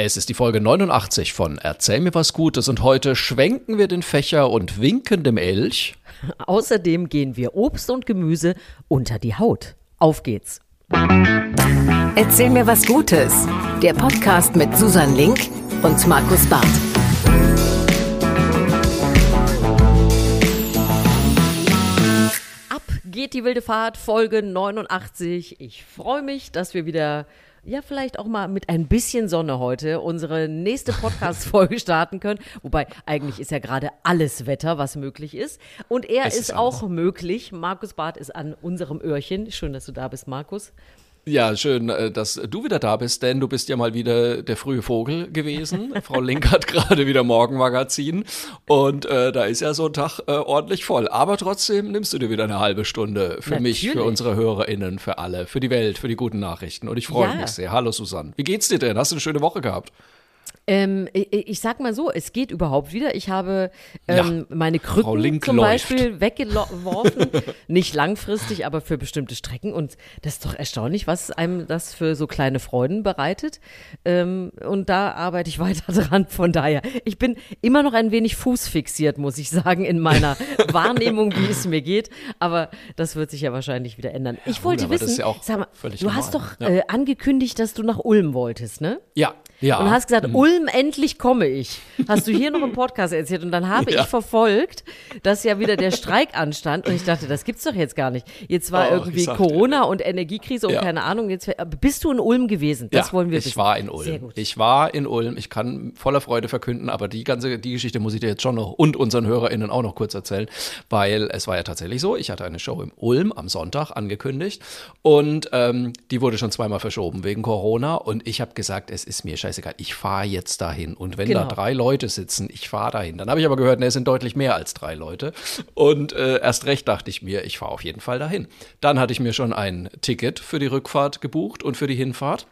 Es ist die Folge 89 von Erzähl mir was Gutes und heute schwenken wir den Fächer und winken dem Elch. Außerdem gehen wir Obst und Gemüse unter die Haut. Auf geht's. Erzähl mir was Gutes. Der Podcast mit Susan Link und Markus Barth. Ab geht die wilde Fahrt, Folge 89. Ich freue mich, dass wir wieder ja, vielleicht auch mal mit ein bisschen Sonne heute unsere nächste Podcast-Folge starten können. Wobei eigentlich ist ja gerade alles Wetter, was möglich ist. Und er ist, ist auch möglich. Markus Barth ist an unserem Öhrchen. Schön, dass du da bist, Markus. Ja, schön, äh, dass du wieder da bist, denn du bist ja mal wieder der frühe Vogel gewesen. Frau Link hat gerade wieder Morgenmagazin und äh, da ist ja so ein Tag äh, ordentlich voll. Aber trotzdem nimmst du dir wieder eine halbe Stunde für Natürlich. mich, für unsere HörerInnen, für alle, für die Welt, für die guten Nachrichten. Und ich freue ja. mich sehr. Hallo Susanne. Wie geht's dir denn? Hast du eine schöne Woche gehabt? Ähm, ich, ich, sag mal so, es geht überhaupt wieder. Ich habe ähm, ja, meine Krücken zum läuft. Beispiel weggeworfen. Nicht langfristig, aber für bestimmte Strecken. Und das ist doch erstaunlich, was einem das für so kleine Freuden bereitet. Ähm, und da arbeite ich weiter dran. Von daher, ich bin immer noch ein wenig fußfixiert, muss ich sagen, in meiner Wahrnehmung, wie es mir geht. Aber das wird sich ja wahrscheinlich wieder ändern. Ich wollte gut, wissen, ja mal, du normal. hast doch ja. äh, angekündigt, dass du nach Ulm wolltest, ne? Ja, ja. Und hast gesagt, mhm. Ulm, endlich komme ich. Hast du hier noch im Podcast erzählt. Und dann habe ja. ich verfolgt, dass ja wieder der Streik anstand. Und ich dachte, das gibt's doch jetzt gar nicht. Jetzt war oh, irgendwie Corona und Energiekrise und ja. keine Ahnung. Jetzt bist du in Ulm gewesen? Das ja, wollen wir ich wissen. Ich war in Ulm. Ich war in Ulm. Ich kann voller Freude verkünden, aber die ganze, die Geschichte muss ich dir jetzt schon noch und unseren HörerInnen auch noch kurz erzählen, weil es war ja tatsächlich so, ich hatte eine Show im Ulm am Sonntag angekündigt und ähm, die wurde schon zweimal verschoben wegen Corona und ich habe gesagt, es ist mir scheißegal, ich fahre jetzt dahin. Und wenn genau. da drei Leute sitzen, ich fahre dahin. Dann habe ich aber gehört, ne, es sind deutlich mehr als drei Leute. Und äh, erst recht dachte ich mir, ich fahre auf jeden Fall dahin. Dann hatte ich mir schon ein Ticket für die Rückfahrt gebucht und für die Hinfahrt.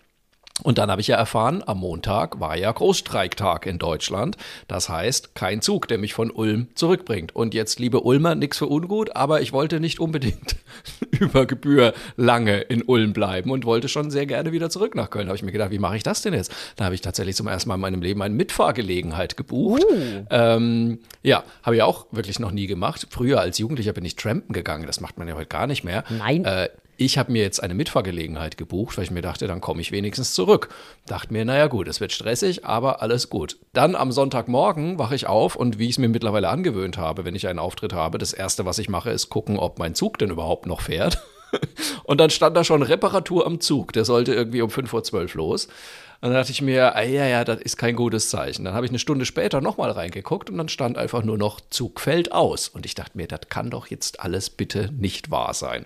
Und dann habe ich ja erfahren, am Montag war ja Großstreiktag in Deutschland. Das heißt, kein Zug, der mich von Ulm zurückbringt. Und jetzt, liebe Ulmer, nichts für ungut, aber ich wollte nicht unbedingt über Gebühr lange in Ulm bleiben und wollte schon sehr gerne wieder zurück nach Köln. Da habe ich mir gedacht, wie mache ich das denn jetzt? Da habe ich tatsächlich zum ersten Mal in meinem Leben eine Mitfahrgelegenheit gebucht. Uh. Ähm, ja, habe ich auch wirklich noch nie gemacht. Früher als Jugendlicher bin ich trampen gegangen. Das macht man ja heute gar nicht mehr. Nein. Äh, ich habe mir jetzt eine Mitfahrgelegenheit gebucht, weil ich mir dachte, dann komme ich wenigstens zurück. Dachte mir, naja gut, es wird stressig, aber alles gut. Dann am Sonntagmorgen wache ich auf und wie ich es mir mittlerweile angewöhnt habe, wenn ich einen Auftritt habe, das Erste, was ich mache, ist gucken, ob mein Zug denn überhaupt noch fährt. und dann stand da schon Reparatur am Zug. Der sollte irgendwie um 5.12 Uhr los. Und dann dachte ich mir, ah, ja, ja, das ist kein gutes Zeichen. Dann habe ich eine Stunde später nochmal reingeguckt und dann stand einfach nur noch Zug fällt aus. Und ich dachte mir, das kann doch jetzt alles bitte nicht wahr sein.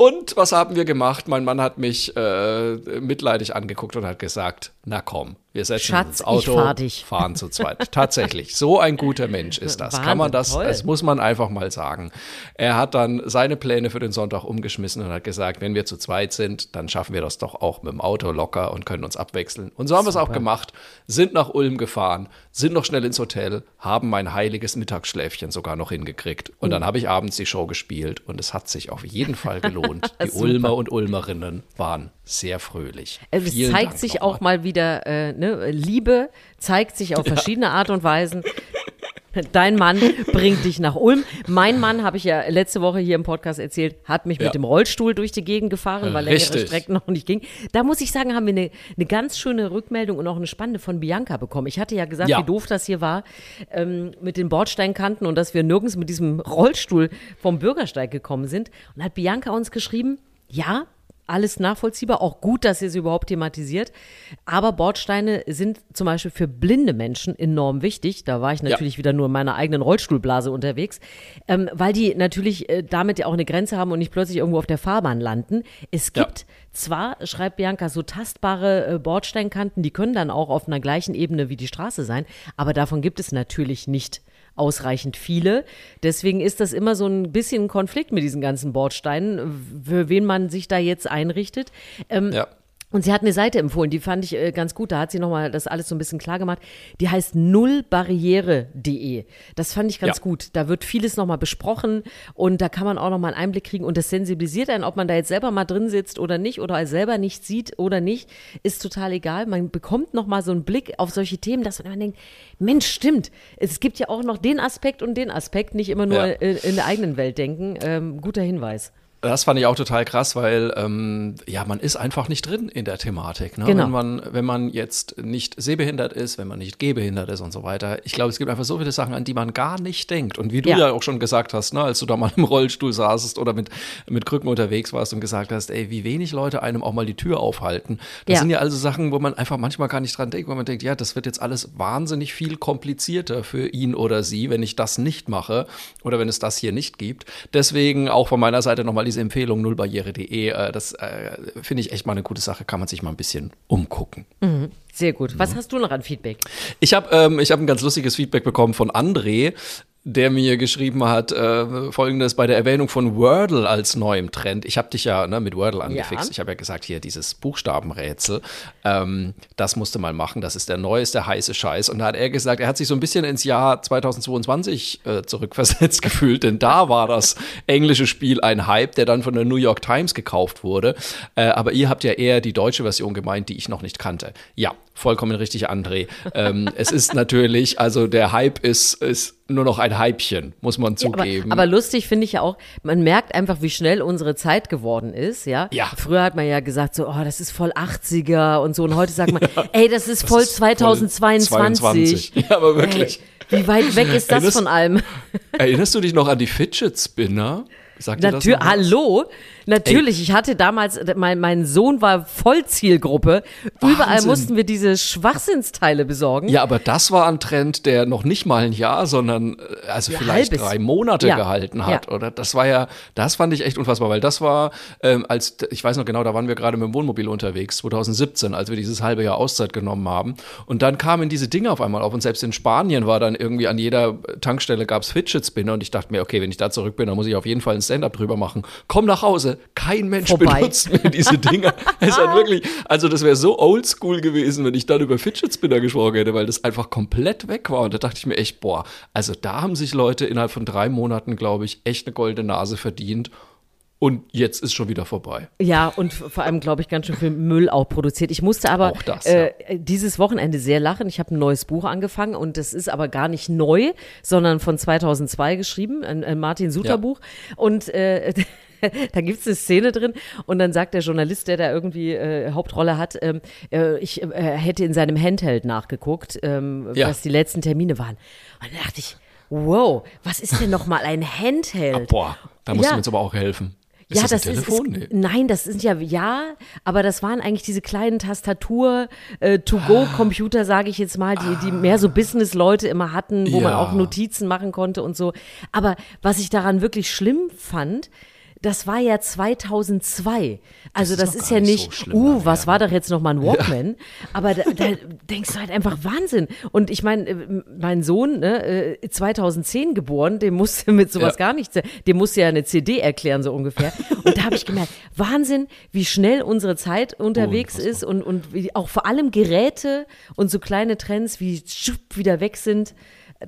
Und was haben wir gemacht? Mein Mann hat mich äh, mitleidig angeguckt und hat gesagt, na komm, wir setzen Schatz, ins Auto, fahr fahren zu zweit. Tatsächlich, so ein guter Mensch ist das. Wahnsinn, Kann man das, toll. das muss man einfach mal sagen. Er hat dann seine Pläne für den Sonntag umgeschmissen und hat gesagt, wenn wir zu zweit sind, dann schaffen wir das doch auch mit dem Auto locker und können uns abwechseln. Und so haben wir es auch gemacht, sind nach Ulm gefahren, sind noch schnell ins Hotel, haben mein heiliges Mittagsschläfchen sogar noch hingekriegt. Und dann habe ich abends die Show gespielt und es hat sich auf jeden Fall gelohnt. Die Ulmer und Ulmerinnen waren sehr fröhlich. Es Vielen zeigt Dank sich auch mal wieder äh, ne, Liebe zeigt sich auf verschiedene Art und Weisen. Dein Mann bringt dich nach Ulm. Mein Mann, habe ich ja letzte Woche hier im Podcast erzählt, hat mich ja. mit dem Rollstuhl durch die Gegend gefahren, weil längere Strecken noch nicht ging. Da muss ich sagen, haben wir eine, eine ganz schöne Rückmeldung und auch eine spannende von Bianca bekommen. Ich hatte ja gesagt, ja. wie doof das hier war ähm, mit den Bordsteinkanten und dass wir nirgends mit diesem Rollstuhl vom Bürgersteig gekommen sind. Und hat Bianca uns geschrieben, ja, alles nachvollziehbar, auch gut, dass ihr es überhaupt thematisiert. Aber Bordsteine sind zum Beispiel für blinde Menschen enorm wichtig. Da war ich natürlich ja. wieder nur in meiner eigenen Rollstuhlblase unterwegs, ähm, weil die natürlich äh, damit ja auch eine Grenze haben und nicht plötzlich irgendwo auf der Fahrbahn landen. Es gibt ja. zwar, schreibt Bianca, so tastbare äh, Bordsteinkanten, die können dann auch auf einer gleichen Ebene wie die Straße sein, aber davon gibt es natürlich nicht ausreichend viele. Deswegen ist das immer so ein bisschen ein Konflikt mit diesen ganzen Bordsteinen, für wen man sich da jetzt einrichtet. Ähm, ja. Und sie hat eine Seite empfohlen, die fand ich äh, ganz gut. Da hat sie nochmal das alles so ein bisschen klar gemacht. Die heißt nullbarriere.de. Das fand ich ganz Ja. gut. Da wird vieles nochmal besprochen und da kann man auch nochmal einen Einblick kriegen und das sensibilisiert einen, ob man da jetzt selber mal drin sitzt oder nicht oder selber nicht sieht oder nicht, ist total egal. Man bekommt nochmal so einen Blick auf solche Themen, dass man immer denkt, Mensch, stimmt. Es gibt ja auch noch den Aspekt und den Aspekt, nicht immer nur Ja. in, in der eigenen Welt denken. Ähm, guter Hinweis. Das fand ich auch total krass, weil ähm, ja, man ist einfach nicht drin in der Thematik. Ne? Genau. Wenn, man, wenn man jetzt nicht sehbehindert ist, wenn man nicht gehbehindert ist und so weiter. Ich glaube, es gibt einfach so viele Sachen, an die man gar nicht denkt. Und wie du Ja. ja, auch schon gesagt hast, ne, als du da mal im Rollstuhl saßest oder mit, mit Krücken unterwegs warst und gesagt hast, ey, wie wenig Leute einem auch mal die Tür aufhalten. Das Ja. sind ja also Sachen, wo man einfach manchmal gar nicht dran denkt, wo man denkt, ja, das wird jetzt alles wahnsinnig viel komplizierter für ihn oder sie, wenn ich das nicht mache oder wenn es das hier nicht gibt. Deswegen auch von meiner Seite nochmal diese Empfehlung nullbarriere.de. Äh, das äh, finde ich echt mal eine gute Sache, kann man sich mal ein bisschen umgucken. Sehr gut. Was hast du noch an Feedback? Ich habe ähm, ich hab ein ganz lustiges Feedback bekommen von André, der mir geschrieben hat, äh, folgendes bei der Erwähnung von Wordle als neuem Trend. Ich habe dich ja ne, mit Wordle angefixt. Ja. Ich habe ja gesagt, hier dieses Buchstabenrätsel, ähm, das musste mal machen, das ist der neueste heiße Scheiß. Und da hat er gesagt, er hat sich so ein bisschen ins Jahr 2022 äh, zurückversetzt gefühlt, denn da war das englische Spiel ein Hype, der dann von der New York Times gekauft wurde. Äh, aber ihr habt ja eher die deutsche Version gemeint, die ich noch nicht kannte. Ja, vollkommen richtig, André. ähm, es ist natürlich, also der Hype ist, ist nur noch ein Hypchen, muss man Ja, aber, zugeben. aber lustig finde ich ja auch, man merkt einfach, wie schnell unsere Zeit geworden ist, ja. Ja. Früher hat man ja gesagt, so, oh, das ist voll 80er und so. Und heute sagt man, ey, das ist voll ist voll 2022. 22. Ja, aber wirklich. Ey, wie weit weg ist das Erinnerst- von allem? Erinnerst du dich noch an die Fidget Spinner? Sagt dir das hallo, natürlich. Ich hatte damals, mein, mein Sohn war Vollzielgruppe. Überall Wahnsinn. mussten wir diese Schwachsinnsteile besorgen. Ja, aber das war ein Trend, der noch nicht mal ein Jahr, sondern äh, also Ja, vielleicht halbes. drei Monate Ja. gehalten hat. Ja. Oder das war ja, das fand ich echt unfassbar, weil das war, ähm, als ich weiß noch genau, da waren wir gerade mit dem Wohnmobil unterwegs, 2017, als wir dieses halbe Jahr Auszeit genommen haben. Und dann kamen diese Dinge auf einmal auf und selbst in Spanien war dann irgendwie an jeder Tankstelle gab's Fidget Spinner und ich dachte mir, okay, wenn ich da zurück bin, dann muss ich auf jeden Fall ein Stand-up drüber machen. Komm nach Hause, kein Mensch Vorbei. benutzt mehr diese Dinger. es hat wirklich, also das wäre so oldschool gewesen, wenn ich dann über Fidget Spinner gesprochen hätte, weil das einfach komplett weg war. Und da dachte ich mir echt, boah, also da haben sich Leute innerhalb von drei Monaten, glaube ich, echt eine goldene Nase verdient. Und jetzt ist schon wieder vorbei. Ja, und vor allem, glaube ich, ganz schön viel Müll auch produziert. Ich musste aber Auch das, äh, dieses Wochenende sehr lachen. Ich habe ein neues Buch angefangen und das ist aber gar nicht neu, sondern von 2002 geschrieben, ein, ein Martin Suter Ja. Buch. Und äh, da gibt's eine Szene drin und dann sagt der Journalist, der da irgendwie äh, Hauptrolle hat, ähm, äh, ich äh, hätte in seinem Handheld nachgeguckt, ähm, Ja. was die letzten Termine waren. Und dann dachte ich, wow, was ist denn noch mal ein Handheld? Boah, da musst Ja. du mir jetzt aber auch helfen. Ist ja, das, das, ist, Telefon? ist nee. nein, das sind ja ja, aber das waren eigentlich diese kleinen Tastatur äh, sage ich jetzt mal, die die mehr so Business-Leute immer hatten, wo man Ja. auch Notizen machen konnte und so. Aber was ich daran wirklich schlimm fand, das war ja 2002. Also ist das ist, ja nicht so uh, lange was war doch jetzt noch mal ein Walkman? Aber da, da denkst du halt einfach Wahnsinn. Und ich meine, äh, mein Sohn, ne, äh, 2010 geboren, dem musste mit sowas Ja. gar nichts, dem musste ja eine CD erklären, so ungefähr. Und da habe ich gemerkt, Wahnsinn, wie schnell unsere Zeit unterwegs Unfassbar. ist und, und wie auch vor allem Geräte und so kleine Trends wie schupp wieder weg sind.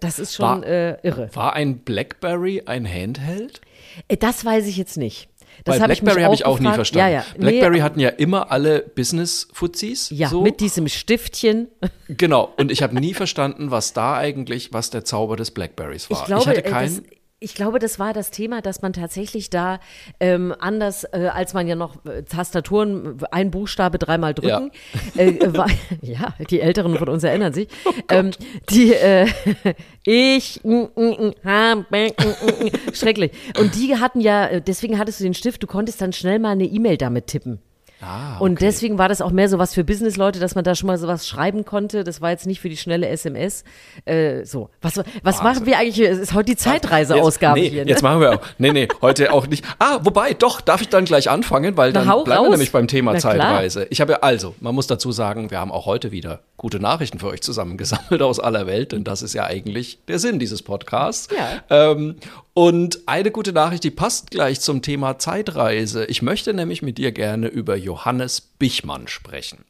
Das ist schon War- äh, irre. War ein Blackberry ein Handheld? Äh, Das weiß ich jetzt nicht. Das Weil ich Blackberry habe ich auch nie verstanden. Ja, ja. Blackberry nee, hatten ja immer alle Business-Fuzis. ja, so. mit diesem Stiftchen. Genau. Und ich habe nie verstanden, was da eigentlich, was der Zauber des Blackberries war. Ich glaube, hatte äh, keinen. Ich glaube, das war das Thema, dass man tatsächlich da ähm, anders, äh, als man ja noch äh, Tastaturen, ein Buchstabe dreimal drücken, äh, äh, war, ja, die Älteren von uns erinnern sich, ähm, die äh, ich, mm, mm, mm, schrecklich. Und die hatten ja, äh, deswegen hattest du den Stift, du konntest dann schnell mal eine E-Mail damit tippen. Ah, Und okay. deswegen war das auch mehr so was für Businessleute, dass man da schon mal sowas schreiben konnte. Das war jetzt nicht für die schnelle SMS. Äh, so, was, was machen wir eigentlich? Es ist heute die Zeitreiseausgabe jetzt, nee, hier. Ne? Jetzt machen wir auch. Nee, nee, heute auch nicht. Ah, wobei, doch, darf ich dann gleich anfangen, weil dann bleiben wir raus. nämlich beim Thema Na klar. Zeitreise. Ich habe ja, also, man muss dazu sagen, wir haben auch heute wieder gute Nachrichten für euch zusammengesammelt aus aller Welt, denn das ist ja eigentlich der Sinn dieses Podcasts. Ja. Ähm, und eine gute Nachricht, die passt gleich zum Thema Zeitreise. Ich möchte nämlich mit dir gerne über Johannes Bichmann sprechen.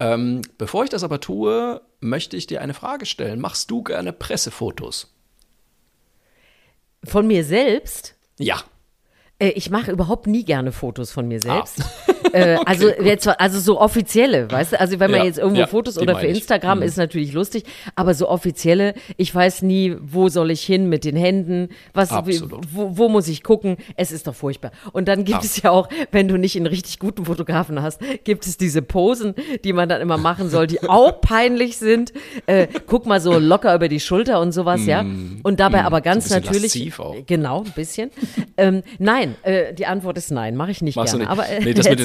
Ähm, bevor ich das aber tue, möchte ich dir eine Frage stellen. Machst du gerne Pressefotos? Von mir selbst? Ja. Äh, ich mache überhaupt nie gerne Fotos von mir selbst. Äh, also, jetzt, also so offizielle, weißt du? Also wenn man Ja, jetzt irgendwo ja, Fotos oder für. Instagram Mhm. ist natürlich lustig, aber so offizielle, ich weiß nie, wo soll ich hin mit den Händen, was, Absolut. wo, wo muss ich gucken? Es ist doch furchtbar. Und dann gibt es ja auch, wenn du nicht einen richtig guten Fotografen hast, gibt es diese Posen, die man dann immer machen soll, die auch peinlich sind. Äh, guck mal so locker über die Schulter und sowas, ja. Und dabei aber ganz Mm. So natürlich, auch. genau, ein bisschen. ähm, nein, äh, die Antwort ist nein, mache ich nicht Machst gerne. Aber äh, Nee, das mit den-.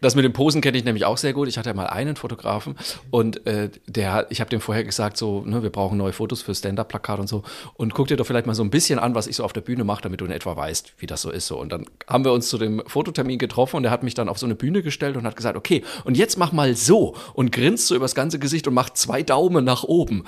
Das mit den Posen kenne ich nämlich auch sehr gut. Ich hatte mal einen Fotografen und äh, der, ich habe dem vorher gesagt, so, ne, wir brauchen neue Fotos für Stand-up-Plakat und so. Und guck dir doch vielleicht mal so ein bisschen an, was ich so auf der Bühne mache, damit du in etwa weißt, wie das so ist. So. Und dann haben wir uns zu dem Fototermin getroffen und er hat mich dann auf so eine Bühne gestellt und hat gesagt, okay, und jetzt mach mal so und grinst so übers ganze Gesicht und macht zwei Daumen nach oben.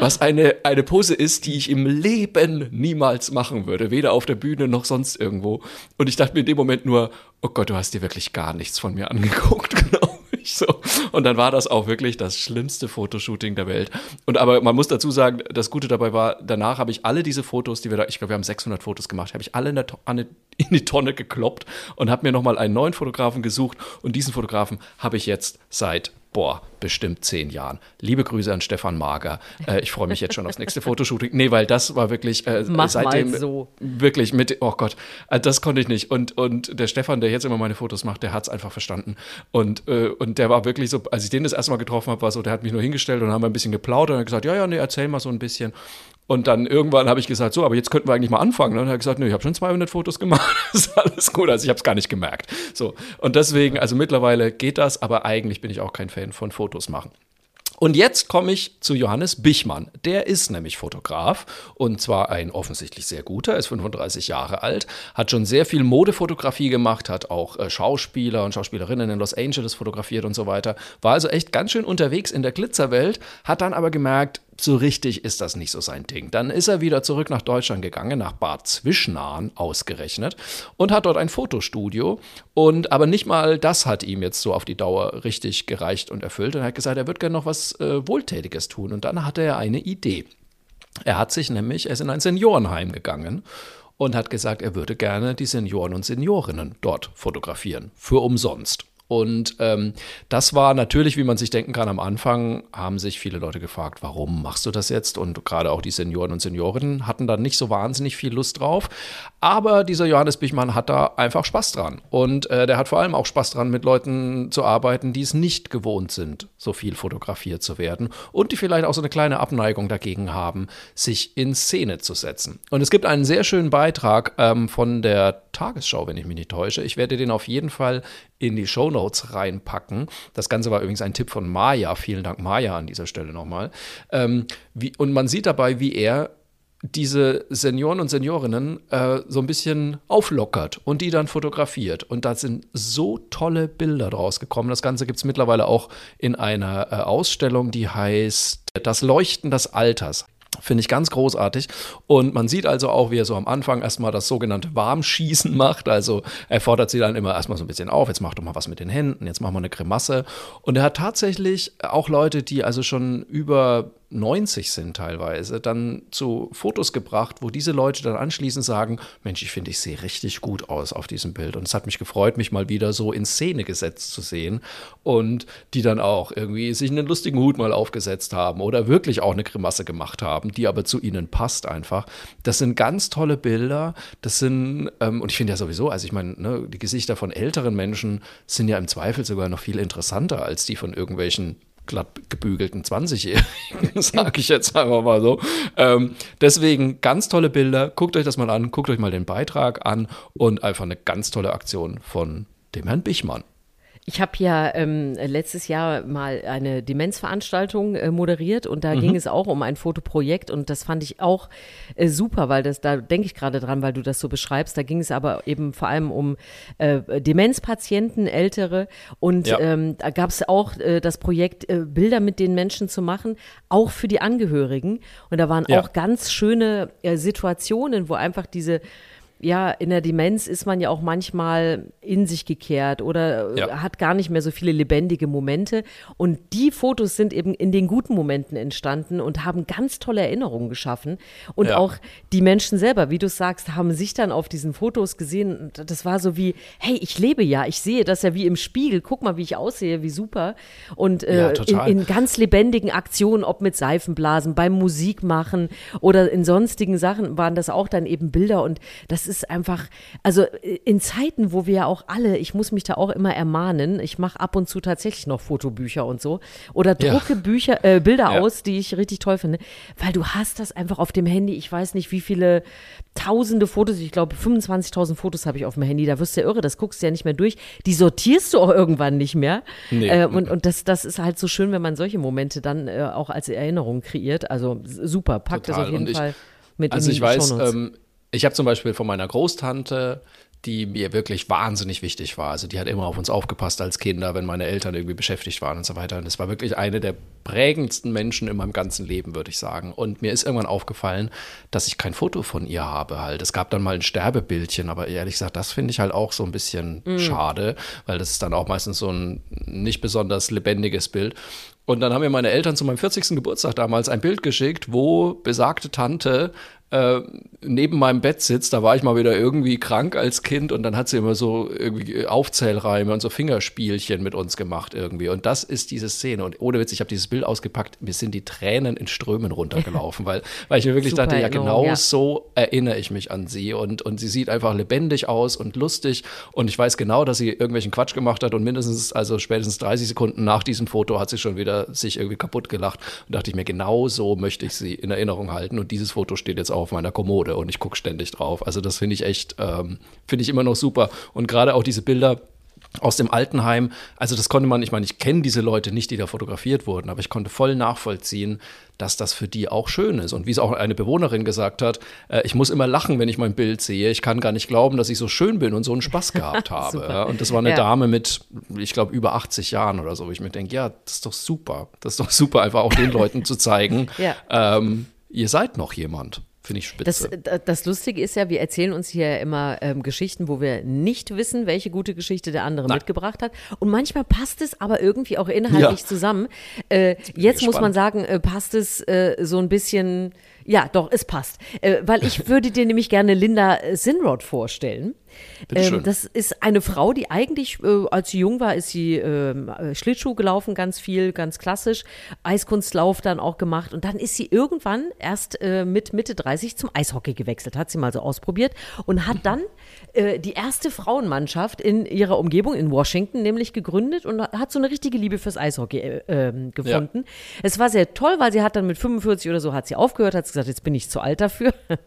Was eine, eine Pose ist, die ich im Leben niemals machen würde. Weder auf der Bühne noch sonst irgendwo. Und ich dachte mir in dem Moment nur, oh Gott, du hast dir wirklich gar nichts von mir angeguckt, ich so. Und dann war das auch wirklich das schlimmste Fotoshooting der Welt. Und aber man muss dazu sagen, das Gute dabei war, danach habe ich alle diese Fotos, die wir da, ich glaube, wir haben 600 Fotos gemacht, habe ich alle in, der, in die Tonne gekloppt und habe mir nochmal einen neuen Fotografen gesucht. Und diesen Fotografen habe ich jetzt seit boah, bestimmt zehn Jahren. Liebe Grüße an Stefan Mager. Äh, ich freue mich jetzt schon aufs nächste Fotoshooting. Nee, weil das war wirklich äh, Mach mal seitdem so. wirklich mit, oh Gott, äh, das konnte ich nicht. Und, und der Stefan, der jetzt immer meine Fotos macht, der hat es einfach verstanden. Und, äh, und der war wirklich so, als ich den das erste Mal getroffen habe, war so, der hat mich nur hingestellt und haben ein bisschen geplaudert und hat gesagt, ja, ja, nee, erzähl mal so ein bisschen. Und dann irgendwann habe ich gesagt, so, aber jetzt könnten wir eigentlich mal anfangen. Und dann hat er gesagt, nee, ich habe schon 200 Fotos gemacht. das ist alles gut. Also ich habe es gar nicht gemerkt. So. Und deswegen, also mittlerweile geht das, aber eigentlich bin ich auch kein Fan von Fotos machen. Und jetzt komme ich zu Johannes Bichmann. Der ist nämlich Fotograf und zwar ein offensichtlich sehr guter, ist 35 Jahre alt, hat schon sehr viel Modefotografie gemacht, hat auch äh, Schauspieler und Schauspielerinnen in Los Angeles fotografiert und so weiter. War also echt ganz schön unterwegs in der Glitzerwelt, hat dann aber gemerkt, so richtig ist das nicht so sein Ding. Dann ist er wieder zurück nach Deutschland gegangen, nach Bad Zwischenahn ausgerechnet und hat dort ein Fotostudio. Und aber nicht mal das hat ihm jetzt so auf die Dauer richtig gereicht und erfüllt. Und er hat gesagt, er wird gerne noch was äh, Wohltätiges tun. Und dann hatte er eine Idee. Er hat sich nämlich, er ist in ein Seniorenheim gegangen und hat gesagt, er würde gerne die Senioren und Seniorinnen dort fotografieren. Für umsonst. Und ähm, das war natürlich, wie man sich denken kann, am Anfang haben sich viele Leute gefragt, warum machst du das jetzt? Und gerade auch die Senioren und Seniorinnen hatten da nicht so wahnsinnig viel Lust drauf. Aber dieser Johannes Bichmann hat da einfach Spaß dran. Und äh, der hat vor allem auch Spaß dran, mit Leuten zu arbeiten, die es nicht gewohnt sind, so viel fotografiert zu werden und die vielleicht auch so eine kleine Abneigung dagegen haben, sich in Szene zu setzen. Und es gibt einen sehr schönen Beitrag ähm, von der Tagesschau, wenn ich mich nicht täusche. Ich werde den auf jeden Fall in die Shownotes reinpacken. Das Ganze war übrigens ein Tipp von Maya. Vielen Dank, Maya, an dieser Stelle nochmal. Ähm, wie, und man sieht dabei, wie er diese Senioren und Seniorinnen äh, so ein bisschen auflockert und die dann fotografiert. Und da sind so tolle Bilder draus gekommen. Das Ganze gibt es mittlerweile auch in einer äh, Ausstellung, die heißt Das Leuchten des Alters. Finde ich ganz großartig. Und man sieht also auch, wie er so am Anfang erstmal das sogenannte Warmschießen macht. Also er fordert sie dann immer erstmal so ein bisschen auf. Jetzt mach doch mal was mit den Händen. Jetzt machen wir eine Grimasse. Und er hat tatsächlich auch Leute, die also schon über 90 sind teilweise, dann zu Fotos gebracht, wo diese Leute dann anschließend sagen, Mensch, ich finde, ich sehe richtig gut aus auf diesem Bild. Und es hat mich gefreut, mich mal wieder so in Szene gesetzt zu sehen. Und die dann auch irgendwie sich einen lustigen Hut mal aufgesetzt haben oder wirklich auch eine Grimasse gemacht haben, die aber zu ihnen passt einfach. Das sind ganz tolle Bilder. Das sind, ähm, und ich finde ja sowieso, also ich meine, ne, die Gesichter von älteren Menschen sind ja im Zweifel sogar noch viel interessanter als die von irgendwelchen glatt gebügelten 20-Jährigen, sage ich jetzt einfach mal so. Ähm, deswegen ganz tolle Bilder. Guckt euch das mal an, guckt euch mal den Beitrag an und einfach eine ganz tolle Aktion von dem Herrn Bichmann. Ich habe ja ähm, letztes Jahr mal eine Demenzveranstaltung äh, moderiert und da Mhm. ging es auch um ein Fotoprojekt und das fand ich auch äh, super, weil das, da denke ich gerade dran, weil du das so beschreibst. Da ging es aber eben vor allem um äh, Demenzpatienten, Ältere und Ja. ähm, da gab es auch äh, das Projekt, äh, Bilder mit den Menschen zu machen, auch für die Angehörigen. Und da waren Ja. auch ganz schöne äh, Situationen, wo einfach diese ja, in der Demenz ist man ja auch manchmal in sich gekehrt oder äh, Ja. hat gar nicht mehr so viele lebendige Momente. Und die Fotos sind eben in den guten Momenten entstanden und haben ganz tolle Erinnerungen geschaffen. Und Ja. auch die Menschen selber, wie du sagst, haben sich dann auf diesen Fotos gesehen. Und Das war so wie, hey, ich lebe ja, ich sehe das ja wie im Spiegel. Guck mal, wie ich aussehe, wie super. Und äh, Ja, in, in ganz lebendigen Aktionen, ob mit Seifenblasen, beim Musikmachen oder in sonstigen Sachen waren das auch dann eben Bilder und das ist einfach, also äh, in Zeiten, wo wir ja auch alle, ich muss mich da auch immer ermahnen, ich mache ab und zu tatsächlich noch Fotobücher und so oder Ja. drucke Bücher, äh, Bilder Ja. aus, die ich richtig toll finde, weil du hast das einfach auf dem Handy, ich weiß nicht, wie viele tausende Fotos, ich glaube 25.000 Fotos habe ich auf dem Handy, da wirst du ja irre, das guckst du ja nicht mehr durch, die sortierst du auch irgendwann nicht mehr Nee. äh, und, und das, das ist halt so schön, wenn man solche Momente dann äh, auch als Erinnerung kreiert. Also super, pack das Total. auf jeden ich- Fall mit Also in ich die weiß, Shownotes. ähm, ich habe zum Beispiel von meiner Großtante, die mir wirklich wahnsinnig wichtig war. Also die hat immer auf uns aufgepasst als Kinder, wenn meine Eltern irgendwie beschäftigt waren und so weiter. Und das war wirklich eine der prägendsten Menschen in meinem ganzen Leben, würde ich sagen. Und mir ist irgendwann aufgefallen, dass ich kein Foto von ihr habe halt. Es gab dann mal ein Sterbebildchen, aber ehrlich gesagt, das finde ich halt auch so ein bisschen schade, weil das ist dann auch meistens so ein nicht besonders lebendiges Bild. Und dann haben mir meine Eltern zu meinem 40. Geburtstag damals ein Bild geschickt, wo besagte Tante äh, neben meinem Bett sitzt. Da war ich mal wieder irgendwie krank als Kind und dann hat sie immer so irgendwie Aufzählreime und so Fingerspielchen mit uns gemacht irgendwie. Und das ist diese Szene. Und ohne Witz, ich habe dieses Bild ausgepackt, mir sind die Tränen in Strömen runtergelaufen, weil, weil ich mir wirklich Super dachte, ja, genau ja. so erinnere ich mich an sie. Und, und sie sieht einfach lebendig aus und lustig. Und ich weiß genau, dass sie irgendwelchen Quatsch gemacht hat und mindestens, also spätestens 30 Sekunden nach diesem Foto hat sie schon wieder sich irgendwie kaputt gelacht. Und dachte ich mir, genau so möchte ich sie in Erinnerung halten. Und dieses Foto steht jetzt auch auf meiner Kommode und ich gucke ständig drauf. Also das finde ich echt, ähm, finde ich immer noch super. Und gerade auch diese Bilder, aus dem Altenheim, also das konnte man, ich meine, ich kenne diese Leute nicht, die da fotografiert wurden, aber ich konnte voll nachvollziehen, dass das für die auch schön ist. Und wie es auch eine Bewohnerin gesagt hat, äh, ich muss immer lachen, wenn ich mein Bild sehe. Ich kann gar nicht glauben, dass ich so schön bin und so einen Spaß gehabt habe. Ja. Und das war eine Ja. Dame mit, ich glaube, über 80 Jahren oder so, wo ich mir denke, ja, das ist doch super. Das ist doch super, einfach auch den Leuten zu zeigen, Ja. ähm, ihr seid noch jemand. Finde ich Das, spitze. d- das Lustige ist ja, wir erzählen uns hier immer ähm, Geschichten, wo wir nicht wissen, welche gute Geschichte der andere Nein. mitgebracht hat. Und manchmal passt es aber irgendwie auch inhaltlich Ja. zusammen. Äh, jetzt muss man sagen, äh, passt es äh, so ein bisschen. Ja, doch, es passt. Äh, weil ich würde dir nämlich gerne Linda äh, Sinrod vorstellen. Ähm, das ist eine Frau, die eigentlich, äh, als sie jung war, ist sie ähm, äh, Schlittschuh gelaufen, ganz viel, ganz klassisch. Eiskunstlauf dann auch gemacht. Und dann ist sie irgendwann erst äh, mit Mitte 30 zum Eishockey gewechselt. Hat sie mal so ausprobiert und hat dann äh, die erste Frauenmannschaft in ihrer Umgebung in Washington nämlich gegründet und hat so eine richtige Liebe fürs Eishockey äh, ähm, gefunden. Es war sehr toll, weil sie hat dann mit 45 oder so hat sie aufgehört, hat gesagt, jetzt bin ich zu alt dafür.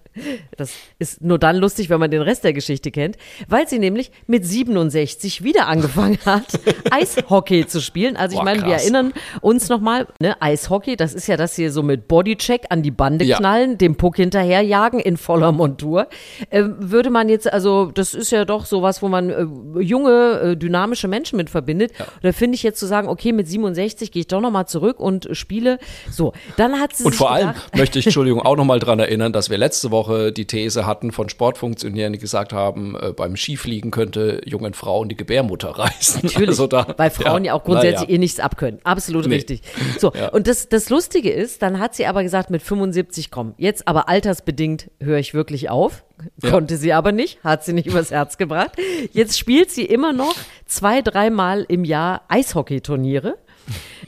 Das ist nur dann lustig, wenn man den Rest der Geschichte kennt, weil sie nämlich mit 67 wieder angefangen hat, Eishockey zu spielen. Also ich meine, wir erinnern uns nochmal, ne, Eishockey, das ist ja das hier so mit Bodycheck an die Bande Ja. knallen, dem Puck hinterherjagen in voller Montur. Ähm, würde man jetzt, also das ist ja doch sowas, wo man äh, junge, äh, dynamische Menschen mit verbindet. Da finde ich jetzt zu sagen, okay, mit 67 gehe ich doch nochmal zurück und spiele. So, dann hat sie Und vor allem gedacht, möchte ich, Entschuldigung, auch nochmal dran erinnern, dass wir letzte Woche die These hatten von Sportfunktionären, die gesagt haben, äh, beim Skifliegen könnte jungen Frauen die Gebärmutter reißen. Natürlich, Also da, weil Frauen ja, auch grundsätzlich naja. eh nichts abkönnen. Absolut Nee. richtig. So, Ja. und das, das Lustige ist, dann hat sie aber gesagt, mit 75 komm, jetzt aber altersbedingt höre ich wirklich auf. Ja. Konnte sie aber nicht, hat sie nicht übers Herz gebracht. Jetzt spielt sie immer noch zwei, dreimal im Jahr Eishockeyturniere.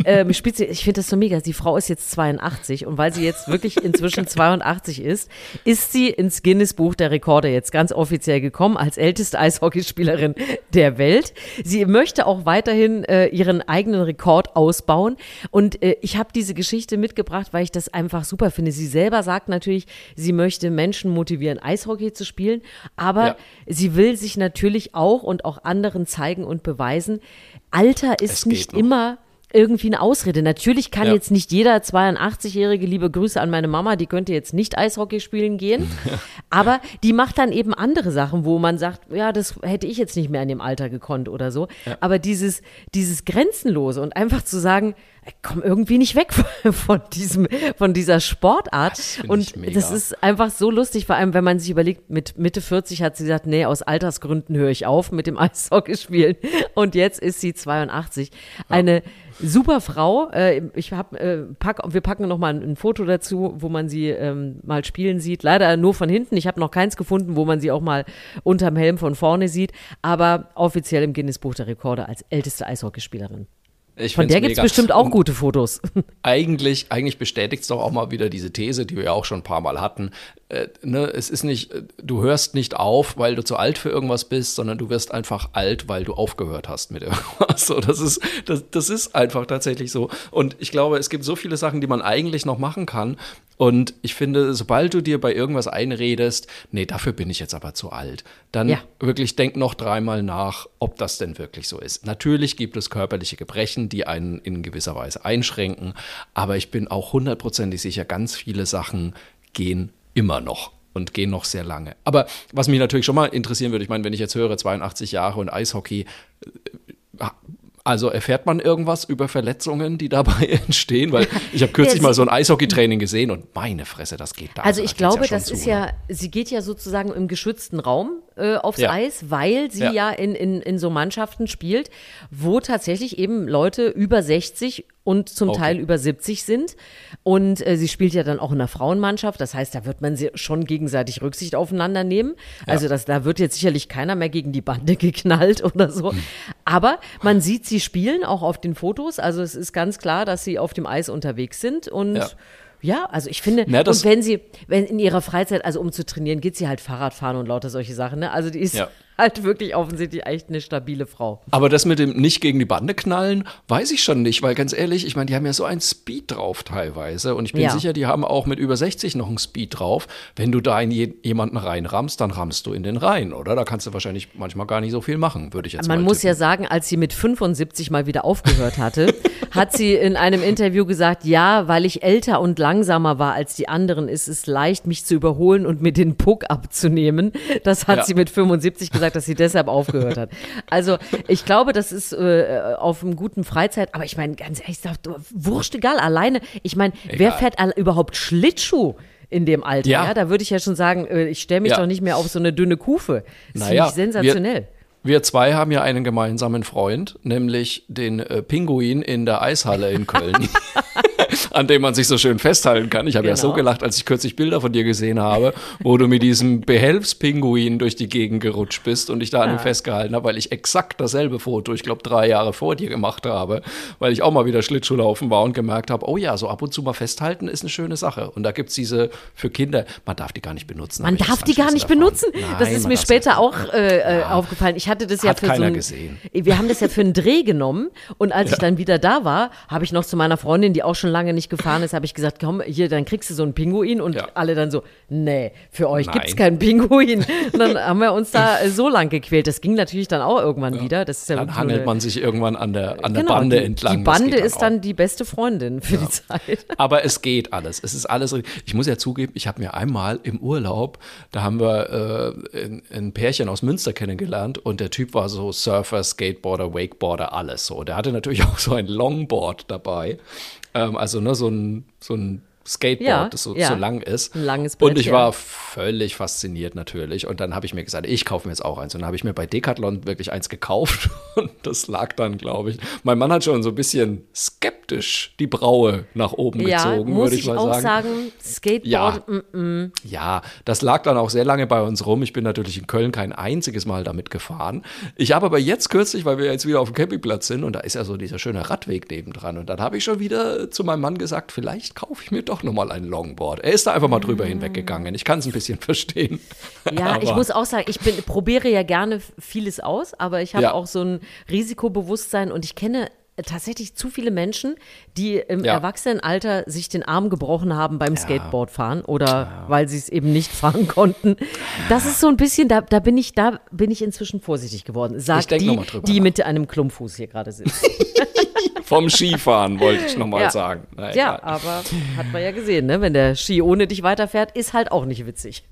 Ähm, spielt sie, ich finde das so mega. Die Frau ist jetzt 82 und weil sie jetzt wirklich inzwischen 82 ist, ist sie ins Guinness Buch der Rekorde jetzt ganz offiziell gekommen als älteste Eishockeyspielerin der Welt. Sie möchte auch weiterhin äh, ihren eigenen Rekord ausbauen und äh, ich habe diese Geschichte mitgebracht, weil ich das einfach super finde. Sie selber sagt natürlich, sie möchte Menschen motivieren, Eishockey zu spielen, aber Ja. sie will sich natürlich auch und auch anderen zeigen und beweisen, Alter ist nicht noch. immer irgendwie eine Ausrede. Natürlich kann Ja. jetzt nicht jeder 82-jährige, liebe Grüße an meine Mama, die könnte jetzt nicht Eishockey spielen gehen, aber die macht dann eben andere Sachen, wo man sagt, ja, das hätte ich jetzt nicht mehr in dem Alter gekonnt oder so. Aber dieses, dieses Grenzenlose und einfach zu sagen, ey, komm irgendwie nicht weg von, diesem, von dieser Sportart. Das und das ist einfach so lustig, vor allem wenn man sich überlegt, mit Mitte 40 hat sie gesagt, nee, aus Altersgründen höre ich auf mit dem Eishockey spielen. Und jetzt ist sie 82. Eine super Frau. Äh, ich hab, äh, pack, wir packen noch mal ein, ein Foto dazu, wo man sie ähm, mal spielen sieht. Leider nur von hinten. Ich habe noch keins gefunden, wo man sie auch mal unterm Helm von vorne sieht. Aber offiziell im Guinness Buch der Rekorde als älteste Eishockeyspielerin. Ich Von der gibt's mega. bestimmt auch gute Fotos. Eigentlich, eigentlich bestätigt es doch auch mal wieder diese These, die wir ja auch schon ein paar Mal hatten. Äh, ne, es ist nicht, äh, du hörst nicht auf, weil du zu alt für irgendwas bist, sondern du wirst einfach alt, weil du aufgehört hast mit irgendwas. So, das ist, das, das ist einfach tatsächlich so. Und ich glaube, es gibt so viele Sachen, die man eigentlich noch machen kann. Und ich finde, sobald du dir bei irgendwas einredest, nee, dafür bin ich jetzt aber zu alt, dann Ja. wirklich denk noch dreimal nach, ob das denn wirklich so ist. Natürlich gibt es körperliche Gebrechen, die einen in gewisser Weise einschränken, aber ich bin auch hundertprozentig sicher, ganz viele Sachen gehen immer noch und gehen noch sehr lange. Aber was mich natürlich schon mal interessieren würde, ich meine, wenn ich jetzt höre 82 Jahre und Eishockey, äh, also erfährt man irgendwas über Verletzungen, die dabei entstehen? Weil ich habe kürzlich Ja, mal so ein Eishockeytraining gesehen und meine Fresse, das geht da. Also da ich glaube, schon das zu, ist ne? ja, sie geht ja sozusagen im geschützten Raum äh, aufs Ja. Eis, weil sie ja, Ja. in, in, in so Mannschaften spielt, wo tatsächlich eben Leute über 60 und zum Okay. Teil über 70 sind. Und äh, sie spielt ja dann auch in einer Frauenmannschaft. Das heißt, da wird man sie schon gegenseitig Rücksicht aufeinander nehmen. Also das, da wird jetzt sicherlich keiner mehr gegen die Bande geknallt oder so. Hm. Aber man sieht sie spielen, auch auf den Fotos. Also es ist ganz klar, dass sie auf dem Eis unterwegs sind. Und Ja. Ja, also ich finde, Na, und wenn sie, wenn in ihrer Freizeit, also um zu trainieren, geht sie halt Fahrrad fahren und lauter solche Sachen, ne? Also die ist Ja. halt wirklich offensichtlich echt eine stabile Frau. Aber das mit dem nicht gegen die Bande knallen, weiß ich schon nicht, weil ganz ehrlich, ich meine, die haben ja so einen Speed drauf teilweise und ich bin Ja. sicher, die haben auch mit über 60 noch einen Speed drauf. Wenn du da in je jemanden reinrammst, dann rammst du in den rein, oder? Da kannst du wahrscheinlich manchmal gar nicht so viel machen, würde ich jetzt Man mal muss tippen. ja sagen, als sie mit 75 mal wieder aufgehört hatte, hat sie in einem Interview gesagt, ja, weil ich älter und langsamer war als die anderen, ist es leicht, mich zu überholen und mir den Puck abzunehmen. Das hat Ja. sie mit 75 gesagt, dass sie deshalb aufgehört hat. Also ich glaube, das ist äh, auf einem guten Freizeit, aber ich meine, ganz ehrlich, wurscht egal, alleine, ich meine, wer fährt überhaupt Schlittschuh? In dem Alter, ja. Ja. da würde ich ja schon sagen, äh, ich stelle mich Ja. doch nicht mehr auf so eine dünne Kufe. Das Naja, finde ich sensationell. Wir zwei haben ja einen gemeinsamen Freund, nämlich den äh, Pinguin in der Eishalle in Köln, an dem man sich so schön festhalten kann. Ich habe ja so Genau. gelacht, als ich kürzlich Bilder von dir gesehen habe, wo du mit diesem Behelfspinguin durch die Gegend gerutscht bist und ich da an ihm festgehalten habe, weil ich exakt dasselbe Foto, ich glaube drei Jahre vor dir gemacht habe, weil ich auch mal wieder Schlittschuhlaufen war und gemerkt habe, oh ja, so ab und zu mal festhalten ist eine schöne Sache. Und da gibt's diese für Kinder, man darf die gar nicht benutzen. Man darf die gar nicht anschließend benutzen. erfahren. das Nein, ist mir später auch äh, äh, aufgefallen. Ich hatte das ja Hat für keiner so ein, gesehen. Wir haben das ja für einen Dreh genommen und als ich dann wieder da war, habe ich noch zu meiner Freundin, die auch schon lange nicht gefahren ist, habe ich gesagt, komm, hier, dann kriegst du so einen Pinguin und Ja. alle dann so, nee, für euch Nein. gibt's keinen Pinguin. Und dann haben wir uns da äh, so lang gequält. Das ging natürlich dann auch irgendwann wieder. Das ist ja Dann hangelt eine- man sich irgendwann an der, an der genau, Bande die, entlang. Die Bande geht ist auch. dann die beste Freundin für die Zeit. Aber es geht alles. Es ist alles. Ich muss ja zugeben, ich habe mir einmal im Urlaub, da haben wir äh, ein, ein Pärchen aus Münster kennengelernt und der Typ war so Surfer, Skateboarder, Wakeboarder, alles so. Der hatte natürlich auch so ein Longboard dabei. Ähm, also ne, so ein, so ein Skateboard, Ja, das so, ja. so lang ist. Ein langes Brett, Und ich ja. war völlig fasziniert natürlich. Und dann habe ich mir gesagt, ich kaufe mir jetzt auch eins. Und dann habe ich mir bei Decathlon wirklich eins gekauft. Und das lag dann, glaube ich. Mein Mann hat schon so ein bisschen skeptisch die Braue nach oben gezogen, muss würde ich ich mal auch sagen. sagen, Skateboard, Ja. mm, Ja, das lag dann auch sehr lange bei uns rum. Ich bin natürlich in Köln kein einziges Mal damit gefahren. Ich habe aber jetzt kürzlich, weil wir jetzt wieder auf dem Campingplatz sind und da ist ja so dieser schöne Radweg nebendran. Und dann habe ich schon wieder zu meinem Mann gesagt, vielleicht kaufe ich mir doch nochmal ein Longboard. Er ist da einfach mal drüber hinweggegangen. Ich kann es ein bisschen verstehen. Ja, ich muss auch sagen, ich bin, probiere ja gerne vieles aus, aber ich habe Ja. auch so ein Risikobewusstsein und ich kenne tatsächlich zu viele Menschen, die im Ja. Erwachsenenalter sich den Arm gebrochen haben beim Skateboardfahren oder weil sie es eben nicht fahren konnten. Das ist so ein bisschen, da, da bin ich, da bin ich inzwischen vorsichtig geworden. Ich Sagt die, die nach. mit einem Klumpfuß hier gerade sitzt. Vom Skifahren wollte ich nochmal Ja. sagen. Na, ja, aber hat man ja gesehen, ne? Wenn der Ski ohne dich weiterfährt, ist halt auch nicht witzig.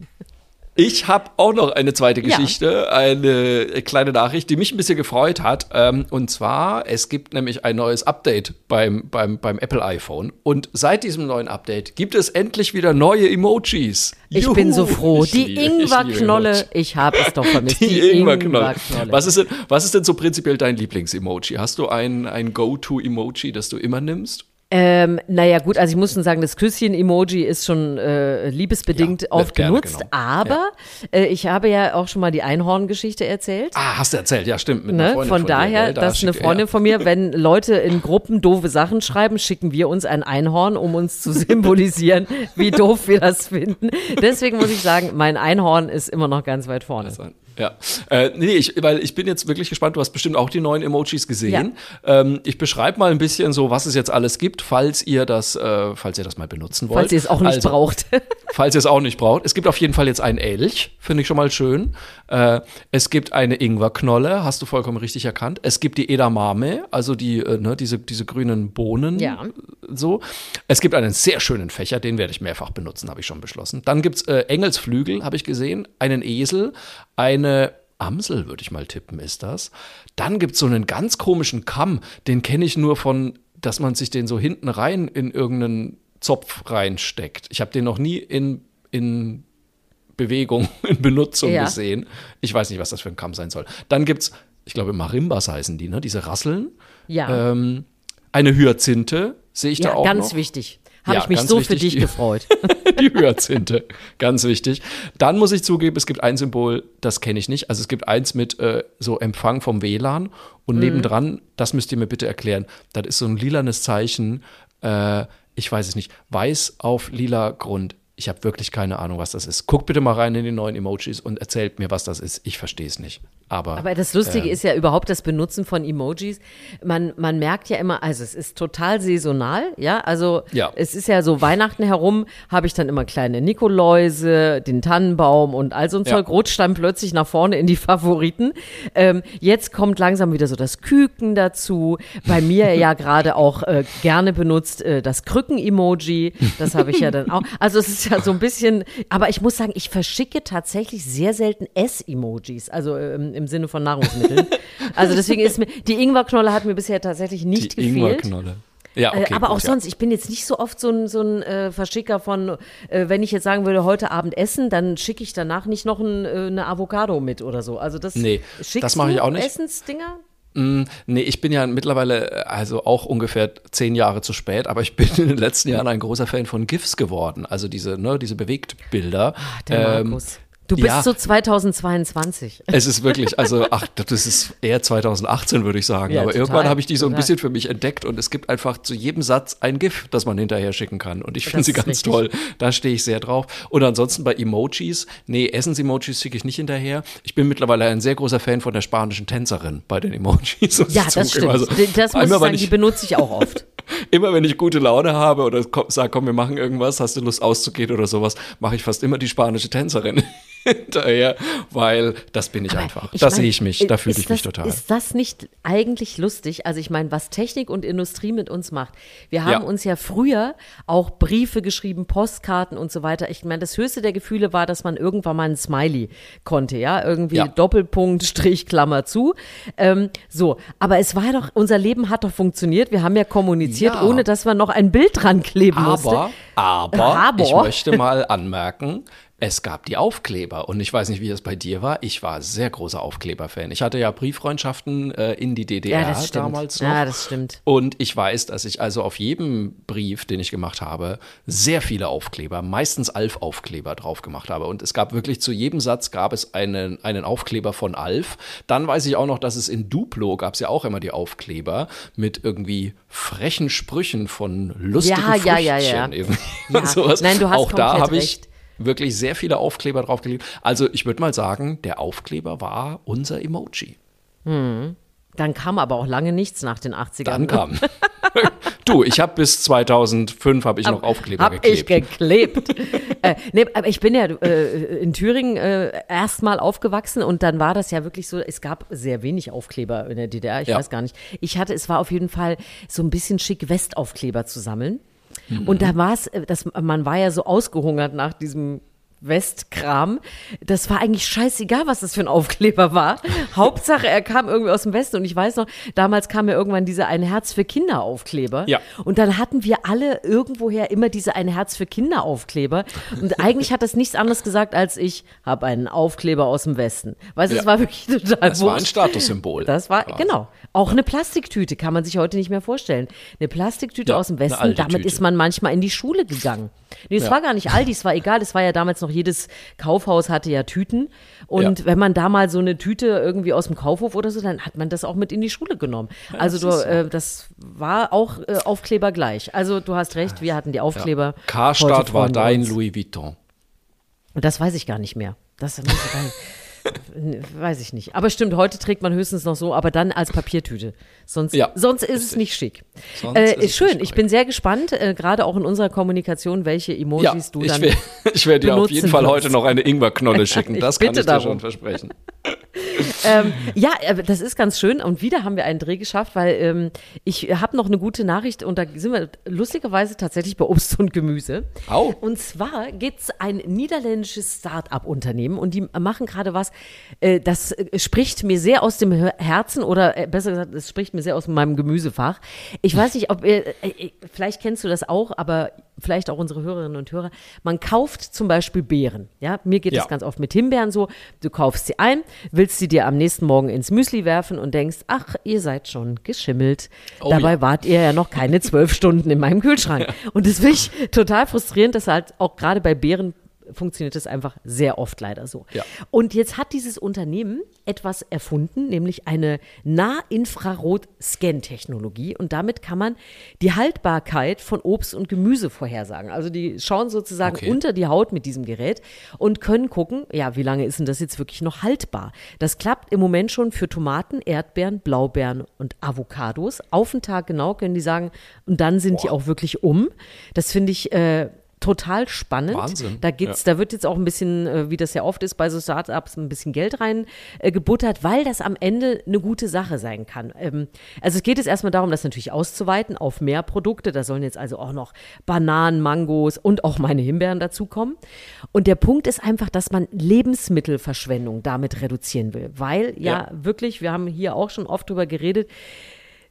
Ich habe auch noch eine zweite Ja. Geschichte, eine kleine Nachricht, die mich ein bisschen gefreut hat. Ähm, und zwar, es gibt nämlich ein neues Update beim, beim, beim Apple iPhone. Und seit diesem neuen Update gibt es endlich wieder neue Emojis. Ich Juhu, bin so froh. ich Die Ingwerknolle, ich habe es doch vermisst. Die Ingwerknolle. Ingwerknolle. Was ist, denn, was ist denn so prinzipiell dein Lieblings-Emoji? Hast du ein, ein Go-To-Emoji, das du immer nimmst? Ähm, naja, gut, also ich muss schon sagen, das Küsschen-Emoji ist schon äh, liebesbedingt Ja, oft genutzt, aber äh, ich habe ja auch schon mal die Einhorn-Geschichte erzählt. Ah, hast du erzählt, ja, stimmt. Mit Ne? Von dir, daher, gell? Da dass eine Freundin ja. von mir, wenn Leute in Gruppen doofe Sachen schreiben, schicken wir uns ein Einhorn, um uns zu symbolisieren, wie doof wir das finden. Deswegen muss ich sagen, mein Einhorn ist immer noch ganz weit vorne. sein. Ja, äh, nee, ich, weil ich bin jetzt wirklich gespannt. Du hast bestimmt auch die neuen Emojis gesehen. Ähm, ich beschreibe mal ein bisschen so, was es jetzt alles gibt, falls ihr das, äh, falls ihr das mal benutzen wollt. Falls ihr es auch nicht also, braucht. Falls ihr es auch nicht braucht. Es gibt auf jeden Fall jetzt einen Elch, finde ich schon mal schön. Äh, es gibt eine Ingwerknolle, hast du vollkommen richtig erkannt. Es gibt die Edamame, also die, äh, ne, diese, diese grünen Bohnen. Ja. So. Es gibt einen sehr schönen Fächer, den werde ich mehrfach benutzen, habe ich schon beschlossen. Dann gibt es äh, Engelsflügel, habe ich gesehen, einen Esel, eine Amsel, würde ich mal tippen, ist das. Dann gibt es so einen ganz komischen Kamm, den kenne ich nur von, dass man sich den so hinten rein in irgendeinen Zopf reinsteckt. Ich habe den noch nie in, in Bewegung, in Benutzung Ja. gesehen. Ich weiß nicht, was das für ein Kamm sein soll. Dann gibt es, ich glaube, Marimbas heißen die, ne? Diese Rasseln. Ja, Ähm, eine Hyazinthe sehe ich da ja auch ganz noch. wichtig. Habe Ja, ich mich so wichtig, für dich die- gefreut. Die Hyazinthe, ganz wichtig. Dann muss ich zugeben, es gibt ein Symbol, das kenne ich nicht. Also es gibt eins mit äh, so Empfang vom WLAN und Mhm. nebendran, das müsst ihr mir bitte erklären, das ist so ein lilanes Zeichen, äh, ich weiß es nicht, weiß auf lila Grund. Ich habe wirklich keine Ahnung, was das ist. Guckt bitte mal rein in die neuen Emojis und erzählt mir, was das ist. Ich verstehe es nicht. Aber, Aber das Lustige ähm, ist ja überhaupt das Benutzen von Emojis. Man, man merkt ja immer, also es ist total saisonal, ja. Also Ja. es ist ja so Weihnachten herum, habe ich dann immer kleine Nikoläuse, den Tannenbaum und all so ein Ja. Zeug rutscht dann plötzlich nach vorne in die Favoriten. Ähm, jetzt kommt langsam wieder so das Küken dazu. Bei mir ja gerade auch äh, gerne benutzt äh, das Krücken-Emoji. Das habe ich ja dann auch. Also es ist ja so ein bisschen, aber ich muss sagen, ich verschicke tatsächlich sehr selten Ess-Emojis, also ähm, im Sinne von Nahrungsmitteln. also deswegen ist mir, die Ingwerknolle hat mir bisher tatsächlich nicht die gefehlt. Ingwerknolle. Ja, okay, äh, aber gut, auch ja. sonst, ich bin jetzt nicht so oft so ein, so ein äh, Verschicker von, äh, wenn ich jetzt sagen würde, heute Abend essen, dann schicke ich danach nicht noch ein, äh, eine Avocado mit oder so. Also das Nee, das mache ich auch nicht. Essensdinger? Mm, Nee, ich bin ja mittlerweile äh, also auch ungefähr zehn Jahre zu spät, aber ich bin in den letzten Jahren ein großer Fan von GIFs geworden. Also diese, ne, diese Bewegtbilder. Ach, der Ähm, Markus. Du bist ja. so 2022. Es ist wirklich, also, ach, das ist eher 2018, würde ich sagen. Ja, Aber total, irgendwann habe ich die so ein total. bisschen für mich entdeckt und es gibt einfach zu jedem Satz ein GIF, das man hinterher schicken kann. Und ich finde sie ganz richtig. toll. Da stehe ich sehr drauf. Und ansonsten bei Emojis, nee, Essens-Emojis schicke ich nicht hinterher. Ich bin mittlerweile ein sehr großer Fan von der spanischen Tänzerin bei den Emojis. Ja, ich das stimmt. Also, das muss ich sagen, die benutze ich auch oft. immer wenn ich gute Laune habe oder sag, komm, wir machen irgendwas, hast du Lust auszugehen oder sowas, mache ich fast immer die spanische Tänzerin hinterher, weil das bin ich einfach. Ich da mein, sehe ich mich, da ist fühle ich mich das, total. Ist das nicht eigentlich lustig? Also ich meine, was Technik und Industrie mit uns macht. Wir haben Ja. uns ja früher auch Briefe geschrieben, Postkarten und so weiter. Ich meine, das höchste der Gefühle war, dass man irgendwann mal ein Smiley konnte, ja, irgendwie Ja. Doppelpunkt, Strich, Klammer zu. Ähm, so, aber es war doch, unser Leben hat doch funktioniert. Wir haben ja kommuniziert, Ja. ohne dass man noch ein Bild dran kleben musste. Aber, aber, Aber. ich möchte mal anmerken, es gab die Aufkleber und ich weiß nicht, wie es bei dir war. Ich war sehr großer Aufkleber-Fan. Ich hatte ja Brieffreundschaften äh, in die DDR Ja, das damals noch. Ja, das stimmt. Und ich weiß, dass ich also auf jedem Brief, den ich gemacht habe, sehr viele Aufkleber, meistens Alf-Aufkleber drauf gemacht habe. Und es gab wirklich zu jedem Satz gab es einen, einen Aufkleber von Alf. Dann weiß ich auch noch, dass es in Duplo gab es ja auch immer die Aufkleber mit irgendwie frechen Sprüchen von lustigen Ja, ja, ja, ja. Früchtchen, Ja. sowas. Nein, du hast auch da habe ich recht. Wirklich sehr viele Aufkleber draufgelegt. Also ich würde mal sagen, der Aufkleber war unser Emoji. Dann kam aber auch lange nichts nach den 80ern. Dann kam. du, ich habe bis 2005 habe ich noch Aufkleber hab geklebt. ich geklebt. äh, nee, aber ich bin ja äh, in Thüringen äh, erstmal aufgewachsen und dann war das ja wirklich so, es gab sehr wenig Aufkleber in der DDR, ich Ja. weiß gar nicht. Ich hatte, es war auf jeden Fall so ein bisschen schick, Westaufkleber zu sammeln. Und da war es, äh, man war ja so ausgehungert nach diesem Westkram. Das war eigentlich scheißegal, was das für ein Aufkleber war. Hauptsache, er kam irgendwie aus dem Westen. Und ich weiß noch, damals kam ja irgendwann dieser Ein Herz für Kinder Aufkleber. Ja. Und dann hatten wir alle irgendwoher immer diese Ein Herz für Kinder Aufkleber. Und eigentlich hat das nichts anderes gesagt, als ich habe einen Aufkleber aus dem Westen. Weißt du, es Ja. war wirklich total Das war ein wurscht. Statussymbol. Das war, quasi. genau. Auch eine Plastiktüte kann man sich heute nicht mehr vorstellen. Eine Plastiktüte Ja, aus dem Westen, damit Tüte. ist man manchmal in die Schule gegangen. Nee, es Ja. war gar nicht Aldi, es war egal, es war ja damals noch jedes Kaufhaus hatte ja Tüten. Und Ja. wenn man da mal so eine Tüte irgendwie aus dem Kaufhof oder so, dann hat man das auch mit in die Schule genommen. also das du, äh, das war auch äh, Aufkleber gleich. Also du hast recht, wir hatten die Aufkleber. Heute Karstadt war dein uns. Louis Vuitton. Und das weiß ich gar nicht mehr. Das muss ich gar nicht. Weiß ich nicht. Aber stimmt, heute trägt man höchstens noch so, aber dann als Papiertüte. Sonst, Ja, sonst ist es nicht schick. Äh, ist schön, ich bin sehr gespannt, äh, gerade auch in unserer Kommunikation, welche Ja, Emojis du ich dann. werde ich werd dir auf jeden Fall heute noch eine Ingwerknolle schicken. Ich Das kann ich dir darum. schon versprechen. ähm, ja, äh, das ist ganz schön. Und wieder haben wir einen Dreh geschafft, weil ähm, ich habe noch eine gute Nachricht und da sind wir lustigerweise tatsächlich bei Obst und Gemüse. Au. Und zwar gibt es ein niederländisches Start-up-Unternehmen und die machen gerade was, äh, das äh, spricht mir sehr aus dem Her- Herzen oder äh, besser gesagt, es spricht mir sehr aus meinem Gemüsefach. Ich weiß nicht, ob ihr, vielleicht kennst du das auch, aber vielleicht auch unsere Hörerinnen und Hörer. Man kauft zum Beispiel Beeren. Ja, mir geht Ja. das ganz oft mit Himbeeren so. Du kaufst sie ein, willst sie dir am nächsten Morgen ins Müsli werfen und denkst, ach, ihr seid schon geschimmelt. Oh Dabei ja. wart ihr ja noch keine zwölf Stunden in meinem Kühlschrank. Und das finde ich total frustrierend, dass halt auch gerade bei Beeren funktioniert das einfach sehr oft leider so. Ja. Und jetzt hat dieses Unternehmen etwas erfunden, nämlich eine Nahinfrarot-Scan-Technologie. Und damit kann man die Haltbarkeit von Obst und Gemüse vorhersagen. Also die schauen sozusagen Okay. unter die Haut mit diesem Gerät und können gucken, ja, wie lange ist denn das jetzt wirklich noch haltbar? Das klappt im Moment schon für Tomaten, Erdbeeren, Blaubeeren und Avocados. Auf den Tag genau können die sagen, und dann sind die auch wirklich um. Das finde ich äh, total spannend. Wahnsinn, Da geht's, da wird jetzt auch ein bisschen, äh, wie das ja oft ist bei so Startups, ein bisschen Geld rein äh, gebuttert, weil das am Ende eine gute Sache sein kann. Ähm, also es geht jetzt erstmal darum, das natürlich auszuweiten auf mehr Produkte. Da sollen jetzt also auch noch Bananen, Mangos und auch meine Himbeeren dazukommen. Und der Punkt ist einfach, dass man Lebensmittelverschwendung damit reduzieren will, weil ja, Ja. wirklich, wir haben hier auch schon oft drüber geredet,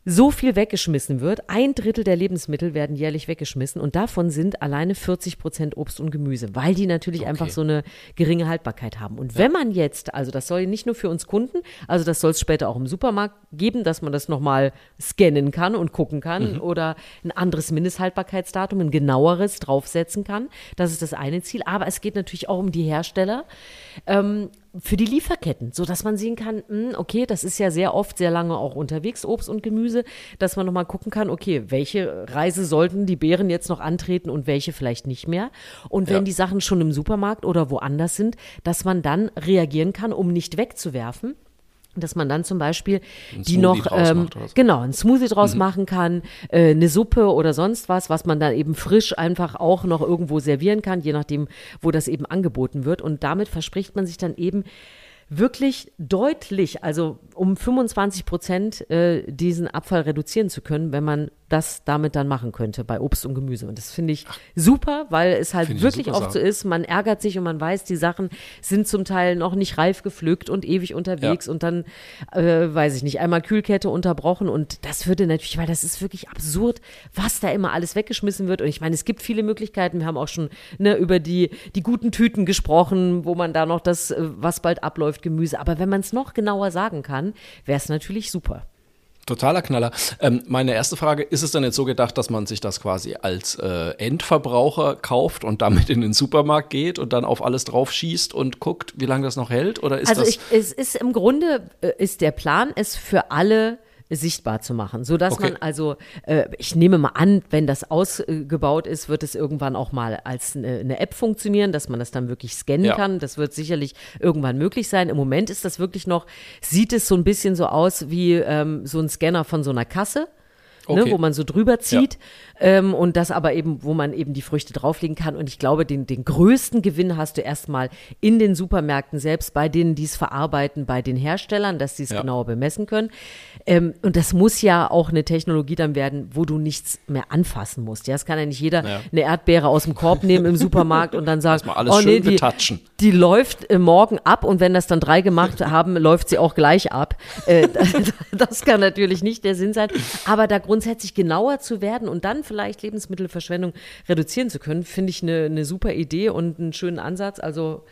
so viel weggeschmissen wird. Ein Drittel der Lebensmittel werden jährlich weggeschmissen und davon sind alleine 40 Prozent Obst und Gemüse, weil die natürlich einfach so eine geringe Haltbarkeit haben. Und wenn man jetzt, also das soll nicht nur für uns Kunden, also das soll es später auch im Supermarkt geben, dass man das nochmal scannen kann und gucken kann oder ein anderes Mindesthaltbarkeitsdatum, ein genaueres draufsetzen kann. Das ist das eine Ziel. Aber es geht natürlich auch um die Hersteller ähm, für die Lieferketten, so dass man sehen kann, hm, okay, das ist ja sehr oft sehr lange auch unterwegs, Obst und Gemüse, dass man nochmal gucken kann, okay, welche Reise sollten die Bären jetzt noch antreten und welche vielleicht nicht mehr. Und wenn Ja. die Sachen schon im Supermarkt oder woanders sind, dass man dann reagieren kann, um nicht wegzuwerfen. Dass man dann zum Beispiel die Smoothie noch, draus ähm, macht genau, ein Smoothie draus machen kann, äh, eine Suppe oder sonst was, was man dann eben frisch einfach auch noch irgendwo servieren kann, je nachdem, wo das eben angeboten wird. Und damit verspricht man sich dann eben wirklich deutlich, also um 25 Prozent äh, diesen Abfall reduzieren zu können, wenn man das damit dann machen könnte bei Obst und Gemüse. Und das finde ich super, weil es halt wirklich oft so ist, man ärgert sich und man weiß, die Sachen sind zum Teil noch nicht reif gepflückt und ewig unterwegs und dann, äh, weiß ich nicht, einmal Kühlkette unterbrochen und das würde natürlich, weil das ist wirklich absurd, was da immer alles weggeschmissen wird. Und ich meine, es gibt viele Möglichkeiten. Wir haben auch schon ne, über die, die guten Tüten gesprochen, wo man da noch das, äh, was bald abläuft, Gemüse. Aber wenn man es noch genauer sagen kann, wäre es natürlich super. Totaler Knaller. Ähm, meine erste Frage, ist es denn jetzt so gedacht, dass man sich das quasi als äh, Endverbraucher kauft und damit in den Supermarkt geht und dann auf alles drauf schießt und guckt, wie lange das noch hält? Oder ist Also das ich, es ist im Grunde, äh, ist der Plan, es für alle sichtbar zu machen, so dass Okay. man also, äh, ich nehme mal an, wenn das ausgebaut ist, wird es irgendwann auch mal als eine, eine App funktionieren, dass man das dann wirklich scannen Ja. kann. Das wird sicherlich irgendwann möglich sein. Im Moment ist das wirklich noch, sieht es so ein bisschen so aus wie ähm, so ein Scanner von so einer Kasse. Ne, Okay. wo man so drüber zieht ähm, und das aber eben, wo man eben die Früchte drauflegen kann. Und ich glaube, den, den größten Gewinn hast du erstmal in den Supermärkten selbst, bei denen, die es verarbeiten, bei den Herstellern, dass sie es Ja. genauer bemessen können. Ähm, und das muss ja auch eine Technologie dann werden, wo du nichts mehr anfassen musst. Ja, es kann ja nicht jeder Ja. eine Erdbeere aus dem Korb nehmen im Supermarkt und dann sagen, oh nee, die, betatschen. die läuft äh, morgen ab und wenn das dann drei gemacht haben, läuft sie auch gleich ab. Äh, das kann natürlich nicht der Sinn sein. Aber da grundsätzlich genauer zu werden und dann vielleicht Lebensmittelverschwendung reduzieren zu können, finde ich eine, eine super Idee und einen schönen Ansatz. Also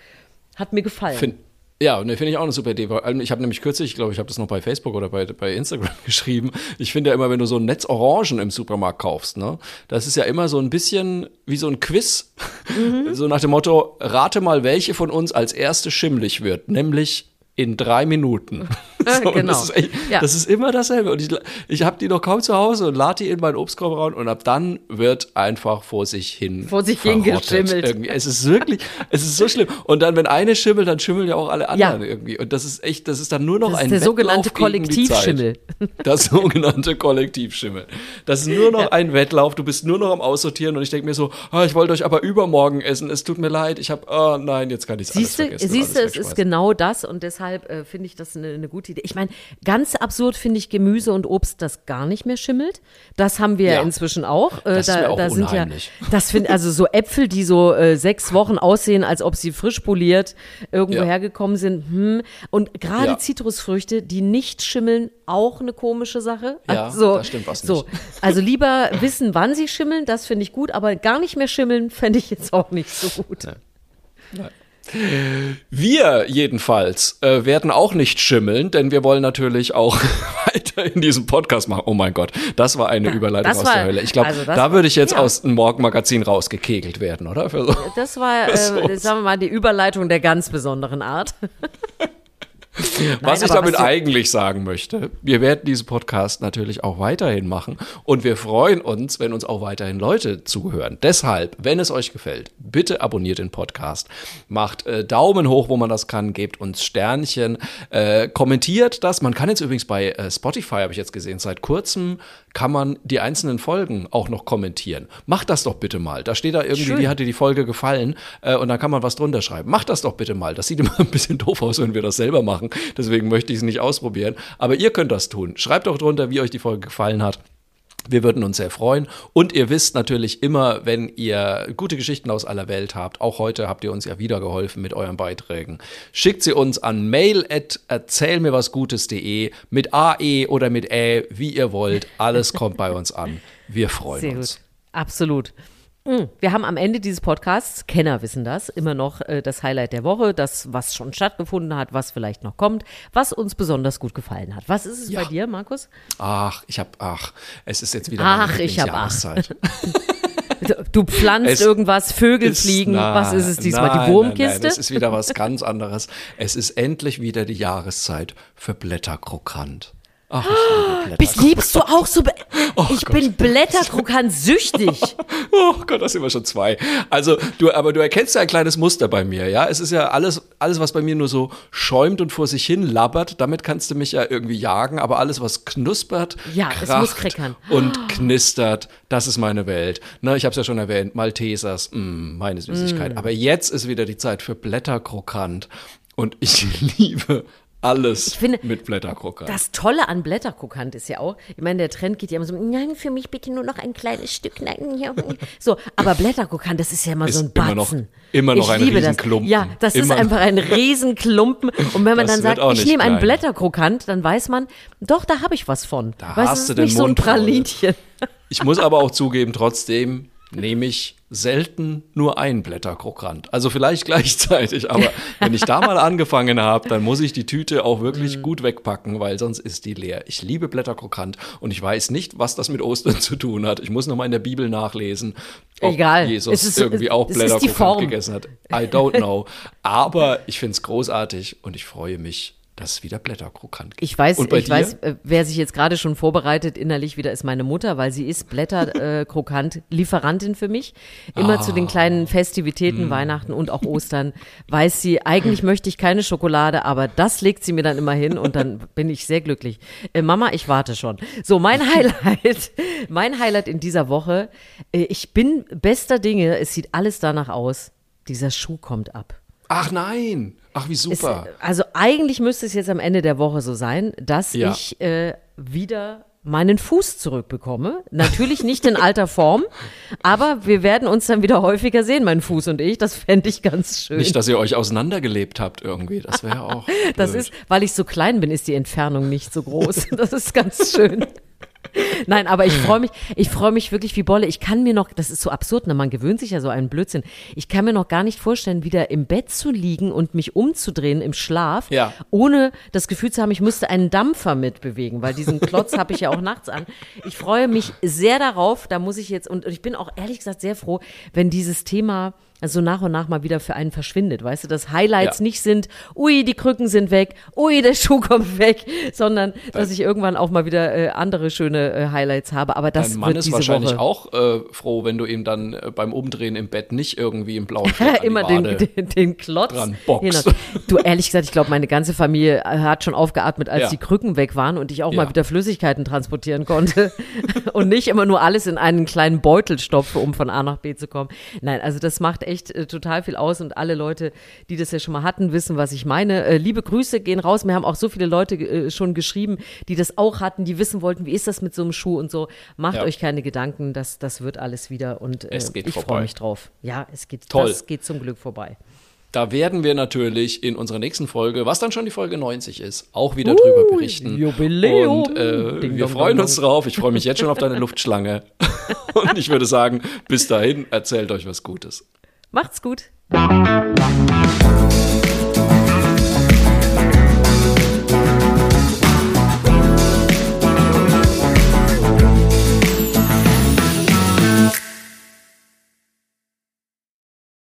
hat mir gefallen. Find, ja, ne, finde ich auch eine super Idee. weil Ich habe nämlich kürzlich, ich glaube, ich habe das noch bei Facebook oder bei, bei Instagram geschrieben. Ich finde ja immer, wenn du so ein Netz Orangen im Supermarkt kaufst, ne, das ist ja immer so ein bisschen wie so ein Quiz. Mhm. So nach dem Motto, rate mal, welche von uns als erste schimmlig wird, nämlich in drei Minuten. So, genau. Das ist, echt, Ja. das ist immer dasselbe. Und ich, ich habe die noch kaum zu Hause und lade die in meinen Obstkorb rein und ab dann wird einfach vor sich hin Vor sich hin geschimmelt. Irgendwie. Es ist wirklich, es ist so schlimm. Und dann, wenn eine schimmelt, dann schimmeln ja auch alle anderen Ja. irgendwie. Und das ist echt, das ist dann nur noch Das ein der sogenannte. Kollektivschimmel. Das sogenannte Kollektivschimmel. Das ist nur noch ein Wettlauf. Du bist nur noch am Aussortieren und ich denke mir so, ah, ich wollte euch aber übermorgen essen. Es tut mir leid. Ich habe, oh nein, jetzt kann ich es alles Siehst du, vergessen. siehst du, es ist genau das und deshalb äh, finde ich das eine, eine gute Idee. Ich meine, ganz absurd finde ich Gemüse und Obst, das gar nicht mehr schimmelt. Das haben wir ja, inzwischen auch. Äh, Das ist mir auch da sind ja, unheimlich. das finde also so Äpfel, die so äh, sechs Wochen aussehen, als ob sie frisch poliert irgendwo Ja. hergekommen sind. Hm. Und gerade. Zitrusfrüchte, die nicht schimmeln, auch eine komische Sache. Ja, also, da stimmt was so. nicht. Also lieber wissen, wann sie schimmeln, das finde ich gut, aber gar nicht mehr schimmeln, fände ich jetzt auch nicht so gut. Wir jedenfalls äh, werden auch nicht schimmeln, denn wir wollen natürlich auch weiter in diesem Podcast machen. Oh mein Gott, das war eine Überleitung das aus war- der Hölle. Ich glaube, also da war- würde ich jetzt ja. aus dem Morgenmagazin rausgekegelt werden, oder? So. Das war, äh, sagen wir mal, die Überleitung der ganz besonderen Art. was ich damit was eigentlich sagen möchte, wir werden diesen Podcast natürlich auch weiterhin machen und wir freuen uns, wenn uns auch weiterhin Leute zuhören. Deshalb, wenn es euch gefällt, bitte abonniert den Podcast, macht äh, Daumen hoch, wo man das kann, gebt uns Sternchen, äh, kommentiert das. Man kann jetzt übrigens bei äh, Spotify, habe ich jetzt gesehen, seit kurzem kann man die einzelnen Folgen auch noch kommentieren. Macht das doch bitte mal. Da steht da irgendwie, Schön. wie hat dir die Folge gefallen äh, und dann kann man was drunter schreiben. Macht das doch bitte mal. Das sieht immer ein bisschen doof aus, wenn wir das selber machen. Deswegen möchte ich es nicht ausprobieren. Aber ihr könnt das tun. Schreibt doch drunter, wie euch die Folge gefallen hat. Wir würden uns sehr freuen. Und ihr wisst natürlich immer, wenn ihr gute Geschichten aus aller Welt habt, auch heute habt ihr uns ja wieder geholfen mit euren Beiträgen, schickt sie uns an mail at erzählmirwasgutes.de mit AE oder mit Ä, wie ihr wollt. Alles kommt bei uns an. Wir freuen Sehr uns. gut. Absolut. Mm, Wir haben am Ende dieses Podcasts, Kenner wissen das, immer noch äh, das Highlight der Woche, das, was schon stattgefunden hat, was vielleicht noch kommt, was uns besonders gut gefallen hat. Was ist es Ja. bei dir, Markus? Ach, ich hab, ach, es ist jetzt wieder Ach, ich hab ach. Du pflanzt Es irgendwas, Vögel Ist- fliegen. nein, was ist es diesmal? nein, die Wurmkiste? Nein, nein, es ist wieder was ganz anderes. Es ist endlich wieder die Jahreszeit für Blätterkrokant. Ach, ich liebe liebst du auch so? Be Oh ich bin Blätterkrokant süchtig. Oh Gott, das sind wir schon zwei. Also, du, aber du erkennst ja ein kleines Muster bei mir, ja? Es ist ja alles, alles, was bei mir nur so schäumt und vor sich hin labbert, damit kannst du mich ja irgendwie jagen, aber alles, was knuspert, Ja, es kracht und knistert, das ist meine Welt. Ne, ich habe es ja schon erwähnt, Maltesers, mh, meine Süßigkeit. Mm. Aber jetzt ist wieder die Zeit für Blätterkrokant und ich liebe alles finde, mit Blätterkrokant. Das Tolle an Blätterkrokant ist ja auch, ich meine, der Trend geht ja immer so, nein, für mich bitte nur noch ein kleines Stück. Nein, ja. So, aber Blätterkrokant, das ist ja immer Ist so ein immer noch- Batzen. immer noch ich ein liebe Riesenklumpen. Das. Ja, das Immer ist einfach ein Riesenklumpen. Und wenn man Das dann sagt, ich nehme einen kleiner. Blätterkrokant, dann weiß man, doch, da habe ich was von. Da weißt, hast du den nicht so ein Mund voll. Pralinchen. Ich muss aber auch zugeben, trotzdem nehme ich selten nur ein Blätterkrokant. Also vielleicht gleichzeitig, aber wenn ich da mal angefangen habe, dann muss ich die Tüte auch Mhm. wirklich gut wegpacken, weil sonst ist die leer. Ich liebe Blätterkrokant und ich weiß nicht, was das mit Ostern zu tun hat. Ich muss noch mal in der Bibel nachlesen, ob Egal. Jesus Es ist- irgendwie auch Form. gegessen hat. I don't know. Aber ich finde es großartig und ich freue mich Das ist wieder Blätterkrokant. Ich weiß, ich dir? weiß, äh, wer sich jetzt gerade schon vorbereitet innerlich wieder ist meine Mutter, weil sie ist Blätterkrokant Lieferantin für mich. Immer zu den Ah. kleinen Festivitäten, Hm. Weihnachten und auch Ostern weiß sie, eigentlich möchte ich keine Schokolade, aber das legt sie mir dann immer hin und dann bin ich sehr glücklich. Äh, Mama, ich warte schon. So, mein Highlight, mein Highlight in dieser Woche, äh, ich bin bester Dinge, es sieht alles danach aus, dieser Schuh kommt ab. Ach nein. Ach, wie Es, super. also eigentlich müsste es jetzt am Ende der Woche so sein, dass Ja. ich äh, wieder meinen Fuß zurückbekomme. Natürlich nicht in alter Form, aber wir werden uns dann wieder häufiger sehen, mein Fuß und ich. Das fände ich ganz schön. Nicht, dass ihr euch auseinandergelebt habt irgendwie. Das wäre auch. das blöd. ist, weil ich so klein bin, ist die Entfernung nicht so groß. Das ist ganz schön. Nein, aber ich freue mich, ich freue mich wirklich wie Bolle. Ich kann mir noch, das ist so absurd, ne? man gewöhnt sich ja so einen Blödsinn. Ich kann mir noch gar nicht vorstellen, wieder im Bett zu liegen und mich umzudrehen im Schlaf, Ja. ohne das Gefühl zu haben, ich müsste einen Dampfer mitbewegen, weil diesen Klotz habe ich ja auch nachts an. Ich freue mich sehr darauf, da muss ich jetzt, und ich bin auch ehrlich gesagt sehr froh, wenn dieses Thema also nach und nach mal wieder für einen verschwindet, weißt du, dass Highlights Ja. nicht sind, ui, die Krücken sind weg, ui, der Schuh kommt weg, sondern dass ich irgendwann auch mal wieder äh, andere schöne äh, Highlights habe. Aber das Dein Mann wird ist diese wahrscheinlich Woche. auch äh, froh, wenn du ihm dann äh, beim Umdrehen im Bett nicht irgendwie im blauen immer den, den, den Klotz. dran boxt. Genau. Du, ehrlich gesagt, ich glaube, meine ganze Familie äh, hat schon aufgeatmet, als Ja. die Krücken weg waren und ich auch mal Ja. wieder Flüssigkeiten transportieren konnte und nicht immer nur alles in einen kleinen Beutel stopfe, um von A nach B zu kommen. Nein, also das macht echt äh, total viel aus und alle Leute, die das ja schon mal hatten, wissen, was ich meine. Äh, liebe Grüße gehen raus. Mir haben auch so viele Leute äh, schon geschrieben, die das auch hatten, die wissen wollten, wie ist das mit so einem Schuh und so. Macht Ja. euch keine Gedanken, das, das wird alles wieder und äh, ich freue mich drauf. Ja, es geht, Toll. das geht zum Glück vorbei. Da werden wir natürlich in unserer nächsten Folge, was dann schon die Folge 90 ist, auch wieder drüber berichten. Jubiläum. Und äh, Ding wir dong freuen dong uns dong. drauf. Ich freue mich jetzt schon auf deine Luftschlange. Und ich würde sagen, bis dahin, erzählt euch was Gutes. Macht's gut.